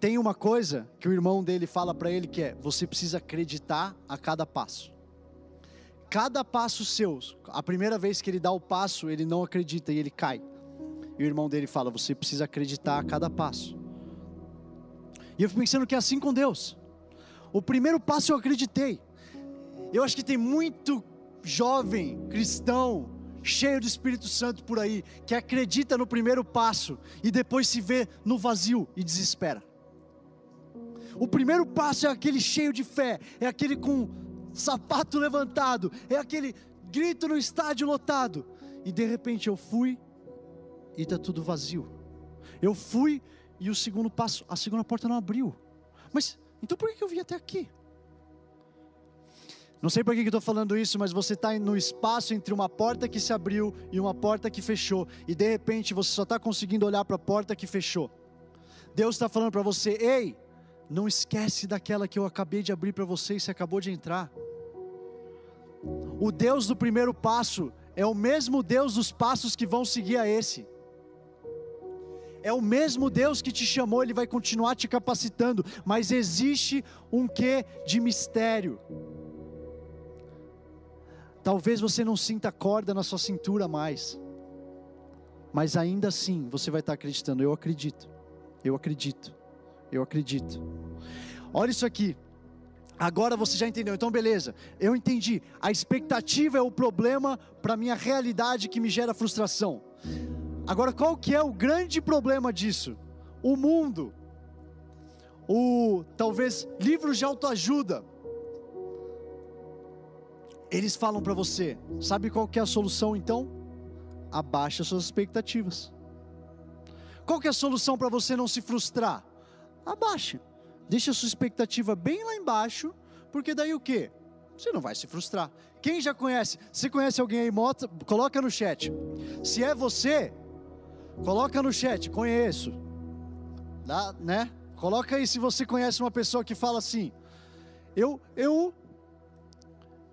tem uma coisa que o irmão dele fala para ele que é: você precisa acreditar a cada passo cada passo seu, a primeira vez que ele dá o passo, ele não acredita e ele cai. E o irmão dele fala: Você precisa acreditar a cada passo. E eu fico pensando que é assim com Deus. O primeiro passo eu acreditei. Eu acho que tem muito jovem cristão, cheio do Espírito Santo por aí, que acredita no primeiro passo e depois se vê no vazio e desespera. O primeiro passo é aquele cheio de fé, é aquele com sapato levantado, é aquele grito no estádio lotado. E de repente eu fui e está tudo vazio. Eu fui e o segundo passo, a segunda porta não abriu. Mas então por que eu vim até aqui? Não sei por que estou falando isso, mas você está no espaço entre uma porta que se abriu e uma porta que fechou, e de repente você só está conseguindo olhar para a porta que fechou. Deus está falando para você: ei, não esquece daquela que eu acabei de abrir para você e você acabou de entrar. O Deus do primeiro passo é o mesmo Deus dos passos que vão seguir a esse. é o mesmo Deus que te chamou, Ele vai continuar te capacitando, mas existe um quê de mistério. Talvez você não sinta corda na sua cintura mais, mas ainda assim você vai estar acreditando. Eu acredito, eu acredito, eu acredito. Olha isso aqui. Agora você já entendeu, então beleza, eu entendi. A expectativa é o problema para minha realidade que me gera frustração. Agora qual que é o grande problema disso? O mundo. O talvez livros de autoajuda. Eles falam para você, sabe qual que é a solução então? Abaixa suas expectativas. Qual que é a solução para você não se frustrar? Abaixa. Deixa a sua expectativa bem lá embaixo, porque daí o quê? Você não vai se frustrar. Quem já conhece? Se conhece alguém aí, mota, coloca no chat. Se é você, coloca no chat, conheço. Dá, né? Coloca aí se você conhece uma pessoa que fala assim: "Eu eu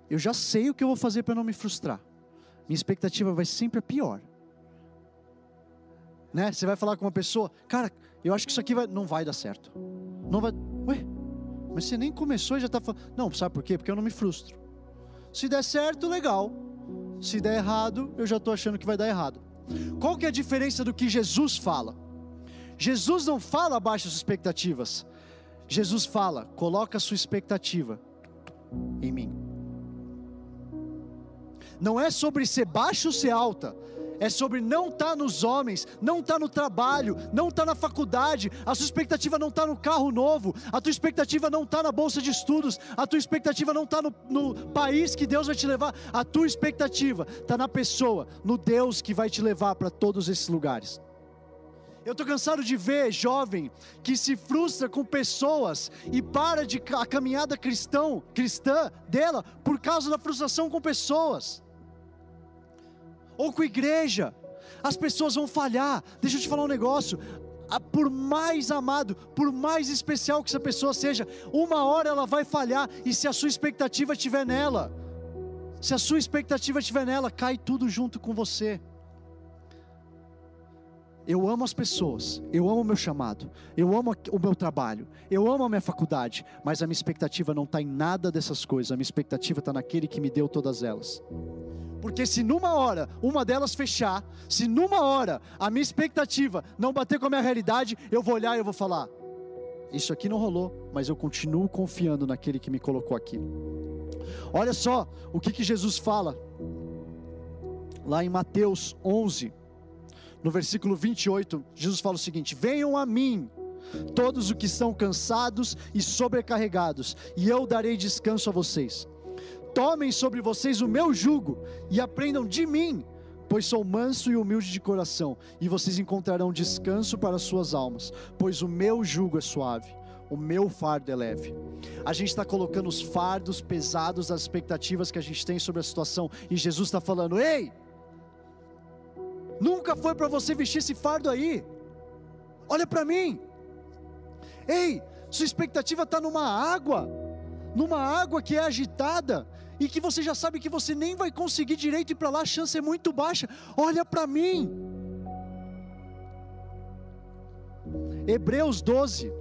eu já sei o que eu vou fazer para não me frustrar. Minha expectativa vai sempre a pior." Né? Você vai falar com uma pessoa, cara, eu acho que isso aqui vai, não vai dar certo. Não vai. Ué, mas você nem começou e já está falando. Não, sabe por quê? Porque eu não me frustro. Se der certo, legal. Se der errado, eu já estou achando que vai dar errado. Qual que é a diferença do que Jesus fala? Jesus não fala abaixo das expectativas. Jesus fala, coloca sua expectativa em mim. Não é sobre ser baixo ou ser alta é sobre não estar tá nos homens, não estar tá no trabalho, não estar tá na faculdade, a sua expectativa não está no carro novo, a tua expectativa não está na bolsa de estudos, a tua expectativa não está no, no, país que Deus vai te levar, a tua expectativa está na pessoa, no Deus que vai te levar para todos esses lugares. Eu estou cansado de ver jovem que se frustra com pessoas e para de a caminhada cristão, cristã dela por causa da frustração com pessoas ou com igreja. As pessoas vão falhar. Deixa eu te falar um negócio. Por mais amado, por mais especial que essa pessoa seja, uma hora ela vai falhar. E se a sua expectativa estiver nela, se a sua expectativa estiver nela, cai tudo junto com você. Eu amo as pessoas, eu amo o meu chamado, eu amo o meu trabalho, eu amo a minha faculdade, mas a minha expectativa não está em nada dessas coisas, a minha expectativa está naquele que me deu todas elas. Porque se numa hora uma delas fechar, se numa hora a minha expectativa não bater com a minha realidade, eu vou olhar e eu vou falar: Isso aqui não rolou, mas eu continuo confiando naquele que me colocou aqui. Olha só o que, que Jesus fala lá em Mateus 11, no versículo 28. Jesus fala o seguinte: Venham a mim todos os que estão cansados e sobrecarregados, e eu darei descanso a vocês. Tomem sobre vocês o meu jugo e aprendam de mim, pois sou manso e humilde de coração, e vocês encontrarão descanso para suas almas, pois o meu jugo é suave, o meu fardo é leve. A gente está colocando os fardos pesados das expectativas que a gente tem sobre a situação, e Jesus está falando: ei, nunca foi para você vestir esse fardo aí, olha para mim, ei, sua expectativa está numa água, numa água que é agitada, e que você já sabe que você nem vai conseguir direito ir para lá, a chance é muito baixa. Olha para mim. Hebreus 12.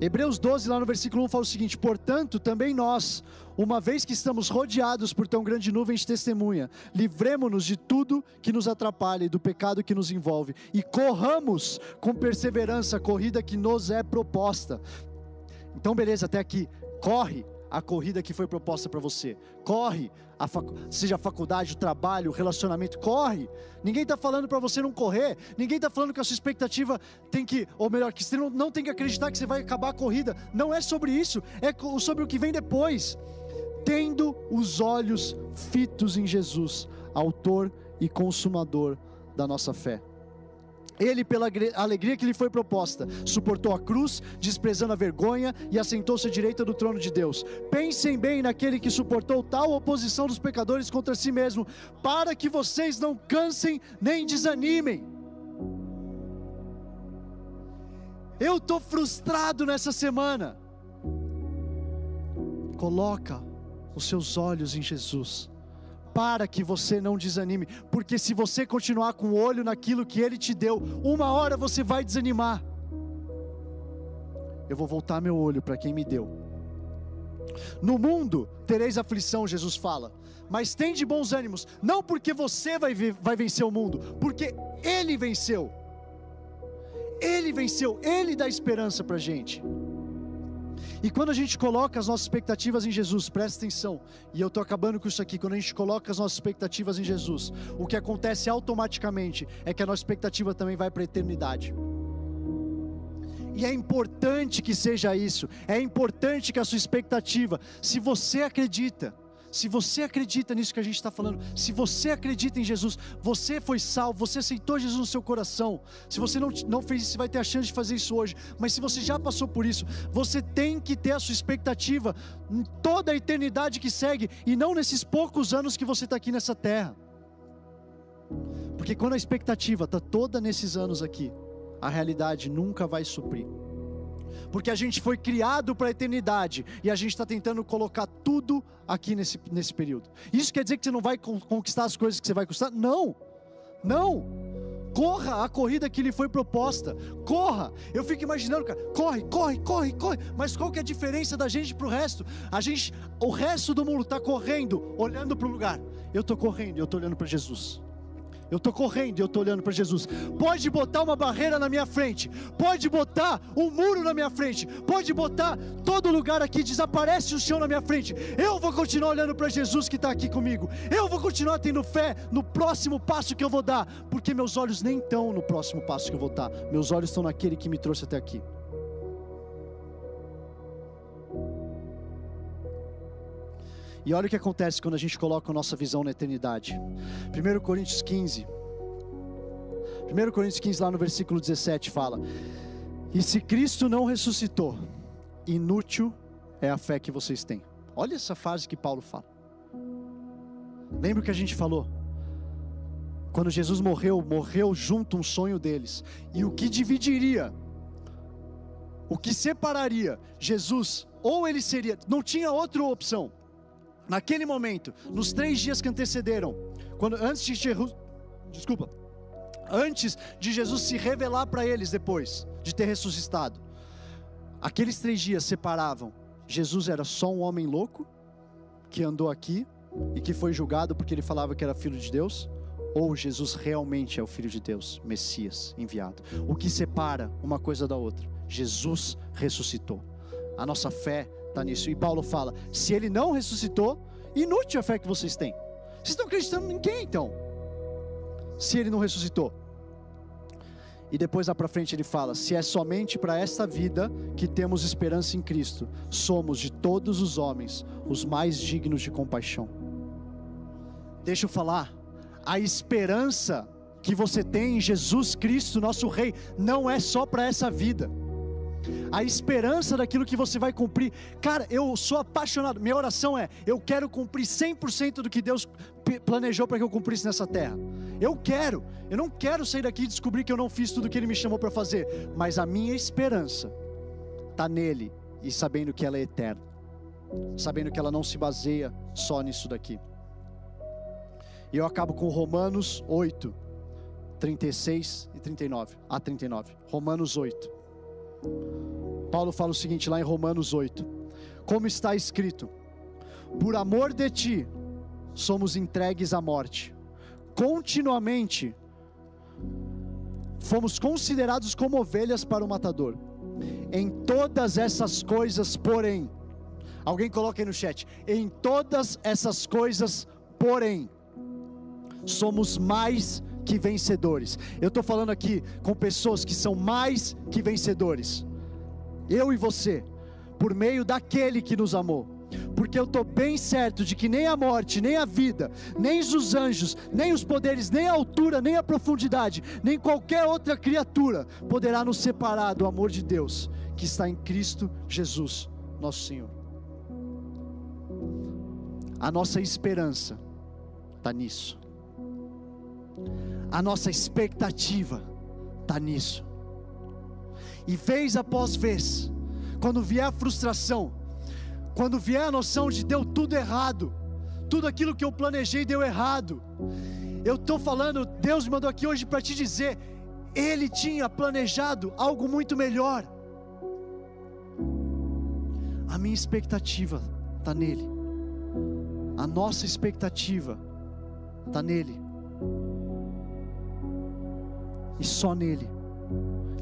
Hebreus 12, lá no versículo 1, fala o seguinte: Portanto, também nós, uma vez que estamos rodeados por tão grande nuvem de testemunha, livremos-nos de tudo que nos atrapalha e do pecado que nos envolve, e corramos com perseverança a corrida que nos é proposta. Então, beleza, até aqui. Corre, a corrida que foi proposta para você. Corre, a facu seja a faculdade, o trabalho, o relacionamento, corre. Ninguém está falando para você não correr. Ninguém está falando que a sua expectativa tem que, ou melhor, que você não, não tem que acreditar que você vai acabar a corrida. Não é sobre isso, é sobre o que vem depois. Tendo os olhos fitos em Jesus, autor e consumador da nossa fé. Ele, pela alegria que lhe foi proposta, suportou a cruz, desprezando a vergonha e assentou-se à direita do trono de Deus. Pensem bem naquele que suportou tal oposição dos pecadores contra si mesmo, para que vocês não cansem nem desanimem. Eu estou frustrado nessa semana. Coloca os seus olhos em Jesus. Para que você não desanime, porque se você continuar com o olho naquilo que Ele te deu, uma hora você vai desanimar. Eu vou voltar meu olho para quem me deu. No mundo tereis aflição, Jesus fala, mas tem de bons ânimos, não porque você vai, vai vencer o mundo, porque Ele venceu. Ele venceu, Ele dá esperança para a gente. E quando a gente coloca as nossas expectativas em Jesus, presta atenção, e eu estou acabando com isso aqui, quando a gente coloca as nossas expectativas em Jesus, o que acontece automaticamente é que a nossa expectativa também vai para a eternidade. E é importante que seja isso, é importante que a sua expectativa, se você acredita, se você acredita nisso que a gente está falando, se você acredita em Jesus, você foi salvo, você aceitou Jesus no seu coração. Se você não, não fez isso, você vai ter a chance de fazer isso hoje. Mas se você já passou por isso, você tem que ter a sua expectativa em toda a eternidade que segue e não nesses poucos anos que você está aqui nessa terra. Porque quando a expectativa está toda nesses anos aqui, a realidade nunca vai suprir porque a gente foi criado para a eternidade e a gente está tentando colocar tudo aqui nesse, nesse período. Isso quer dizer que você não vai conquistar as coisas que você vai conquistar? Não, não. Corra a corrida que lhe foi proposta. Corra. Eu fico imaginando, cara, corre, corre, corre, corre. Mas qual que é a diferença da gente para o resto? A gente, o resto do mundo está correndo, olhando para o lugar. Eu estou correndo, eu estou olhando para Jesus. Eu estou correndo eu estou olhando para Jesus. Pode botar uma barreira na minha frente, pode botar um muro na minha frente, pode botar todo lugar aqui, desaparece o chão na minha frente. Eu vou continuar olhando para Jesus que está aqui comigo. Eu vou continuar tendo fé no próximo passo que eu vou dar, porque meus olhos nem estão no próximo passo que eu vou dar, meus olhos estão naquele que me trouxe até aqui. E olha o que acontece quando a gente coloca a nossa visão na eternidade. 1 Coríntios 15. 1 Coríntios 15, lá no versículo 17, fala: E se Cristo não ressuscitou, inútil é a fé que vocês têm. Olha essa frase que Paulo fala. Lembra o que a gente falou? Quando Jesus morreu, morreu junto um sonho deles. E o que dividiria, o que separaria Jesus, ou ele seria, não tinha outra opção naquele momento, nos três dias que antecederam, quando antes de Jesus, desculpa, antes de Jesus se revelar para eles depois de ter ressuscitado, aqueles três dias separavam. Jesus era só um homem louco que andou aqui e que foi julgado porque ele falava que era filho de Deus, ou Jesus realmente é o filho de Deus, Messias enviado. O que separa uma coisa da outra? Jesus ressuscitou. A nossa fé está nisso. E Paulo fala: se ele não ressuscitou, inútil a fé que vocês têm. Vocês estão acreditando em quem então? Se ele não ressuscitou. E depois lá para frente ele fala: se é somente para esta vida que temos esperança em Cristo, somos de todos os homens os mais dignos de compaixão. Deixa eu falar, a esperança que você tem em Jesus Cristo, nosso Rei, não é só para essa vida a esperança daquilo que você vai cumprir. Cara, eu sou apaixonado. Minha oração é: eu quero cumprir 100% do que Deus planejou para que eu cumprisse nessa terra. Eu quero. Eu não quero sair daqui e descobrir que eu não fiz tudo que Ele me chamou para fazer. Mas a minha esperança está nele e sabendo que ela é eterna. Sabendo que ela não se baseia só nisso daqui. E eu acabo com Romanos 8, 36 e 39. A 39. Romanos 8. Paulo fala o seguinte lá em Romanos 8: Como está escrito, por amor de ti somos entregues à morte, continuamente fomos considerados como ovelhas para o matador. Em todas essas coisas, porém, alguém coloca aí no chat, em todas essas coisas, porém, somos mais que vencedores. Eu estou falando aqui com pessoas que são mais que vencedores. Eu e você, por meio daquele que nos amou. Porque eu estou bem certo de que nem a morte, nem a vida, nem os anjos, nem os poderes, nem a altura, nem a profundidade, nem qualquer outra criatura poderá nos separar do amor de Deus que está em Cristo Jesus, nosso Senhor. A nossa esperança está nisso. A nossa expectativa está nisso. E vez após vez, quando vier a frustração, quando vier a noção de deu tudo errado, tudo aquilo que eu planejei deu errado. Eu estou falando, Deus me mandou aqui hoje para te dizer, Ele tinha planejado algo muito melhor. A minha expectativa está nele, a nossa expectativa está nele, e só nele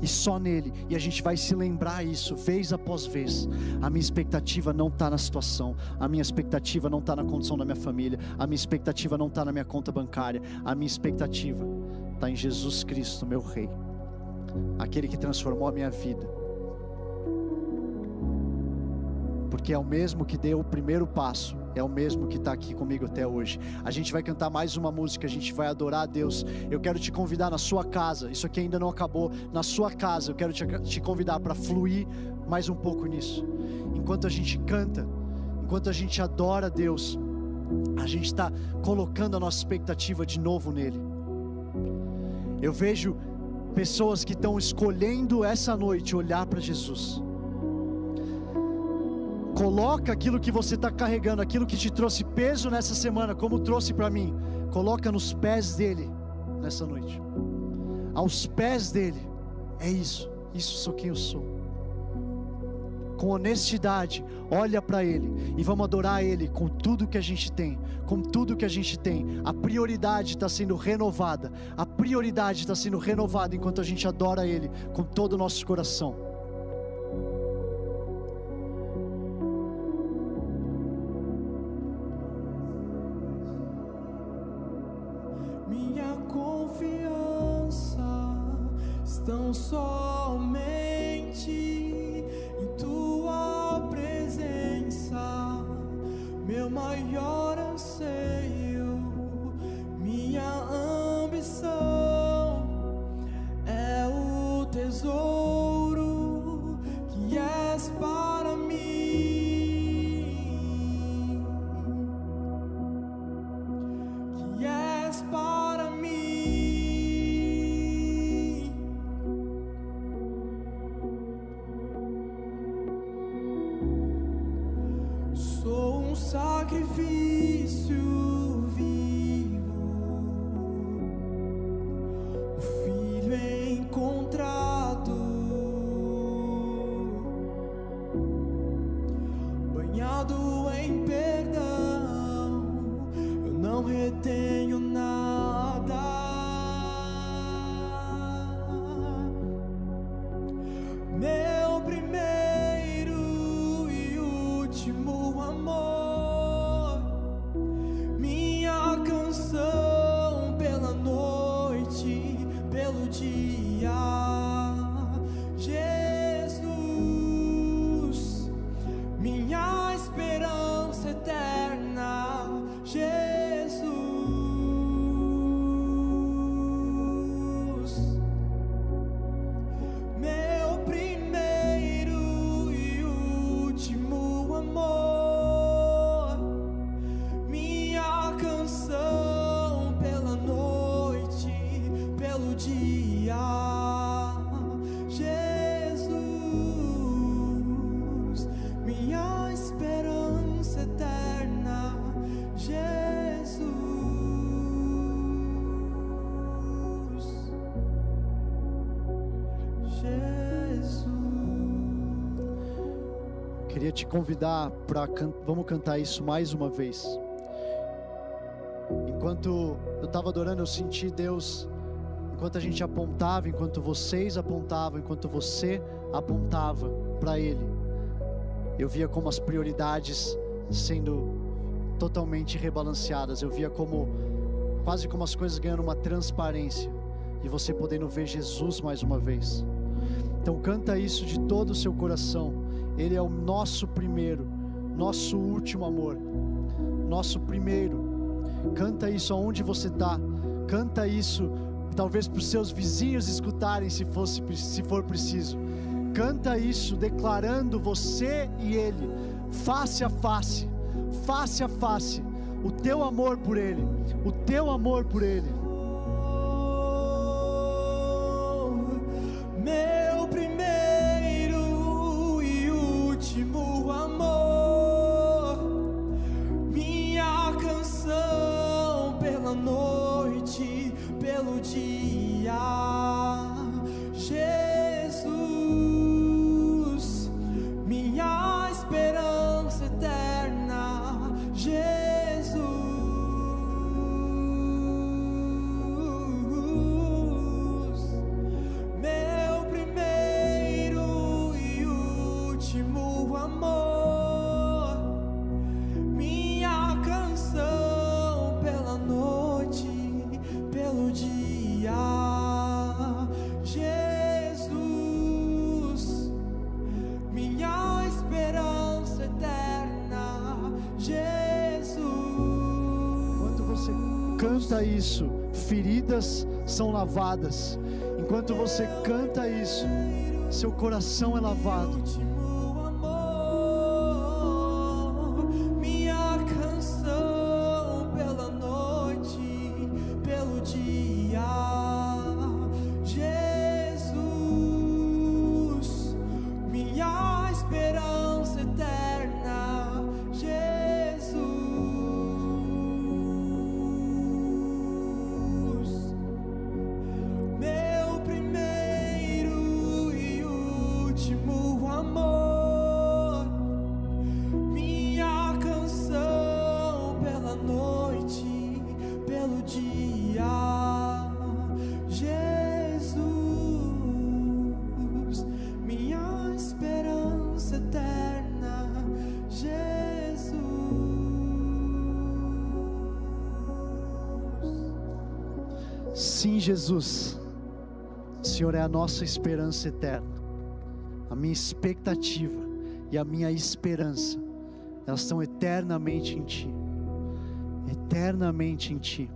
e só nele, e a gente vai se lembrar isso vez após vez. A minha expectativa não está na situação, a minha expectativa não está na condição da minha família, a minha expectativa não está na minha conta bancária, a minha expectativa está em Jesus Cristo, meu Rei, aquele que transformou a minha vida. Porque é o mesmo que deu o primeiro passo é o mesmo que está aqui comigo até hoje. A gente vai cantar mais uma música, a gente vai adorar a Deus. Eu quero te convidar na sua casa, isso aqui ainda não acabou, na sua casa, eu quero te, te convidar para fluir mais um pouco nisso. Enquanto a gente canta, enquanto a gente adora a Deus, a gente está colocando a nossa expectativa de novo nele. Eu vejo pessoas que estão escolhendo essa noite olhar para Jesus Coloca aquilo que você está carregando, aquilo que te trouxe peso nessa semana, como trouxe para mim. Coloca nos pés dele nessa noite. Aos pés dele. É isso. Isso sou quem eu sou. Com honestidade, olha para ele e vamos adorar ele com tudo que a gente tem. Com tudo que a gente tem. A prioridade está sendo renovada. A prioridade está sendo renovada enquanto a gente adora ele com todo o nosso coração. somente. Te convidar para can vamos cantar isso mais uma vez. Enquanto eu estava adorando, eu senti Deus. Enquanto a gente apontava, enquanto vocês apontavam, enquanto você apontava para Ele, eu via como as prioridades sendo totalmente rebalanceadas. Eu via como quase como as coisas ganhando uma transparência e você podendo ver Jesus mais uma vez. Então canta isso de todo o seu coração. Ele é o nosso primeiro, nosso último amor, nosso primeiro. Canta isso aonde você está. Canta isso, talvez para os seus vizinhos escutarem, se, fosse, se for preciso. Canta isso, declarando você e Ele, face a face, face a face, o teu amor por Ele, o teu amor por Ele. Isso, feridas são lavadas. Enquanto você canta isso, seu coração é lavado. Jesus, o Senhor é a nossa esperança eterna. A minha expectativa e a minha esperança, elas estão eternamente em Ti. Eternamente em Ti.